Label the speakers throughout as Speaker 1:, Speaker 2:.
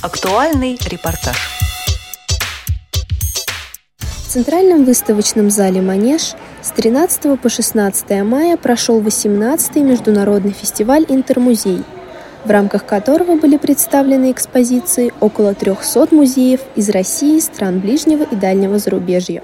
Speaker 1: Актуальный репортаж.
Speaker 2: В Центральном выставочном зале «Манеж» с 13 по 16 мая прошел 18-й международный фестиваль «Интермузей», в рамках которого были представлены экспозиции около 300 музеев из России, стран ближнего и дальнего зарубежья.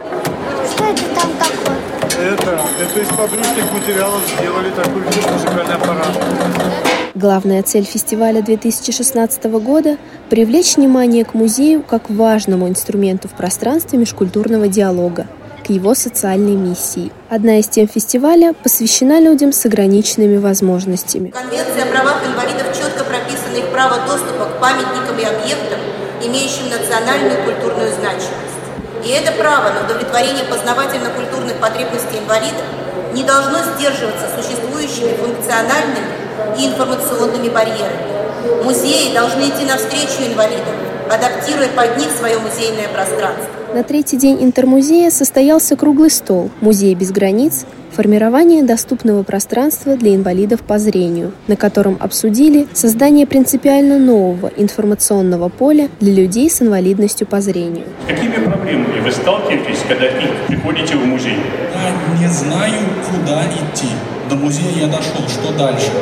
Speaker 3: Что это там такое?
Speaker 4: Это, это из подручных материалов сделали такой музыкальный аппарат.
Speaker 2: Главная цель фестиваля 2016 года – привлечь внимание к музею как важному инструменту в пространстве межкультурного диалога, к его социальной миссии. Одна из тем фестиваля посвящена людям с ограниченными возможностями.
Speaker 5: Конвенция о правах инвалидов четко прописано их право доступа к памятникам и объектам, имеющим национальную культурную значимость. И это право на удовлетворение познавательно-культурных потребностей инвалидов не должно сдерживаться существующими функциональными и информационными барьерами. Музеи должны идти навстречу инвалидам, адаптируя под них свое музейное пространство.
Speaker 2: На третий день интермузея состоялся круглый стол «Музей без границ. Формирование доступного пространства для инвалидов по зрению», на котором обсудили создание принципиально нового информационного поля для людей с инвалидностью по зрению.
Speaker 6: Какими проблемами вы сталкиваетесь, когда приходите в музей?
Speaker 7: Я не знаю, куда идти. До музея я дошел, что дальше?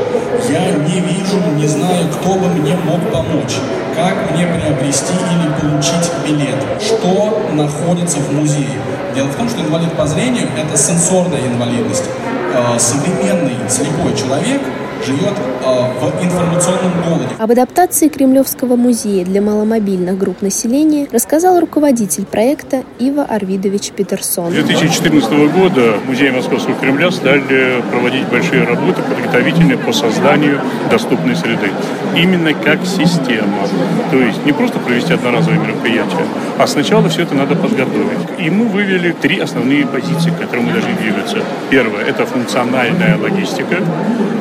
Speaker 7: Я не вижу, не знаю, кто бы мне мог помочь. Как мне приобрести или получить билет? Что находится в музее? Дело в том, что инвалид по зрению – это сенсорная инвалидность. Э, современный слепой человек живет э, в информационном голоде.
Speaker 2: Об адаптации Кремлевского музея для маломобильных групп населения рассказал руководитель проекта Ива Арвидович Петерсон.
Speaker 6: С 2014 года музей Московского Кремля стали проводить большие работы подготовительные по созданию доступной среды. Именно как система. То есть не просто провести одноразовое мероприятие, а сначала все это надо подготовить. И мы вывели три основные позиции, к которым мы должны двигаться. Первое – это функциональная логистика.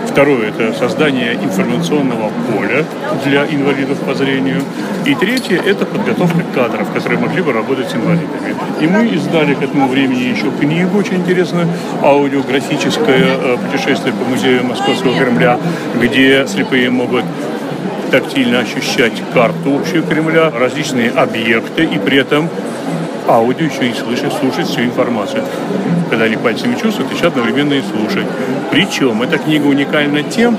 Speaker 6: Второе – это создание информационного поля для инвалидов по зрению. И третье – это подготовка кадров, которые могли бы работать с инвалидами. И мы издали к этому времени еще книгу очень интересную, аудиографическое э, путешествие по музею Московского Кремля, где слепые могут тактильно ощущать карту общую Кремля, различные объекты и при этом аудио еще и слышать, слушать всю информацию. Когда они пальцами чувствуют, еще одновременно и слушать. Причем эта книга уникальна тем,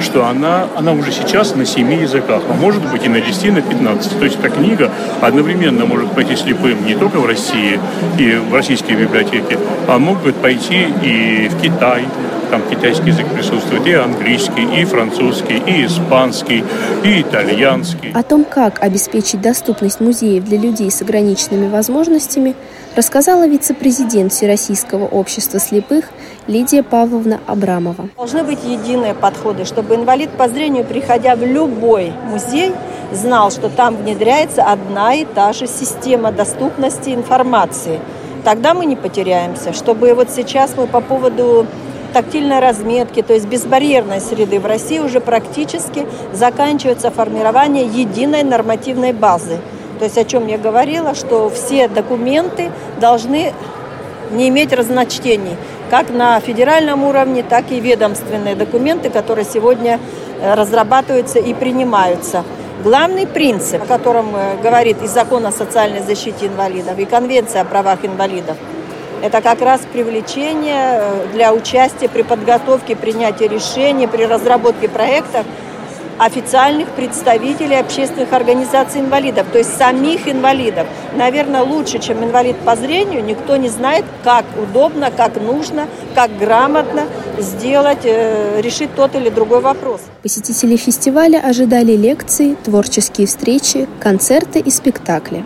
Speaker 6: что она, она уже сейчас на семи языках, а может быть и на 10, на 15. То есть эта книга одновременно может пойти слепым не только в России и в российские библиотеки, а могут пойти и в Китай, там китайский язык присутствует, и английский, и французский, и испанский, и итальянский.
Speaker 2: О том, как обеспечить доступность музеев для людей с ограниченными возможностями, рассказала вице-президент Всероссийского общества слепых Лидия Павловна Абрамова.
Speaker 8: Должны быть единые подходы, чтобы инвалид по зрению, приходя в любой музей, знал, что там внедряется одна и та же система доступности информации. Тогда мы не потеряемся. Чтобы вот сейчас мы по поводу тактильной разметки, то есть безбарьерной среды в России уже практически заканчивается формирование единой нормативной базы. То есть о чем я говорила, что все документы должны не иметь разночтений, как на федеральном уровне, так и ведомственные документы, которые сегодня э, разрабатываются и принимаются. Главный принцип, о котором э, говорит и закон о социальной защите инвалидов, и конвенция о правах инвалидов – это как раз привлечение э, для участия при подготовке, принятии решений, при разработке проектов официальных представителей общественных организаций инвалидов, то есть самих инвалидов. Наверное, лучше, чем инвалид по зрению, никто не знает, как удобно, как нужно, как грамотно сделать, э, решить тот или другой вопрос.
Speaker 2: Посетители фестиваля ожидали лекции, творческие встречи, концерты и спектакли.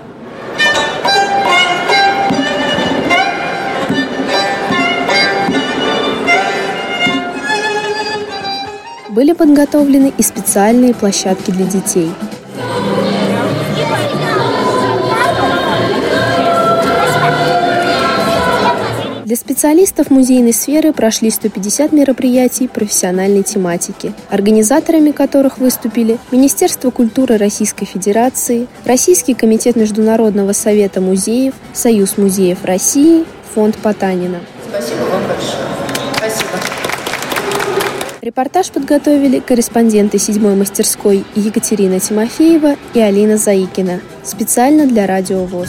Speaker 2: Были подготовлены и специальные площадки для детей. Для специалистов музейной сферы прошли 150 мероприятий профессиональной тематики, организаторами которых выступили Министерство культуры Российской Федерации, Российский комитет Международного совета музеев, Союз музеев России, Фонд Потанина.
Speaker 5: Спасибо вам большое. Спасибо.
Speaker 2: Репортаж подготовили корреспонденты седьмой мастерской Екатерина Тимофеева и Алина Заикина специально для Радио ВОЗ.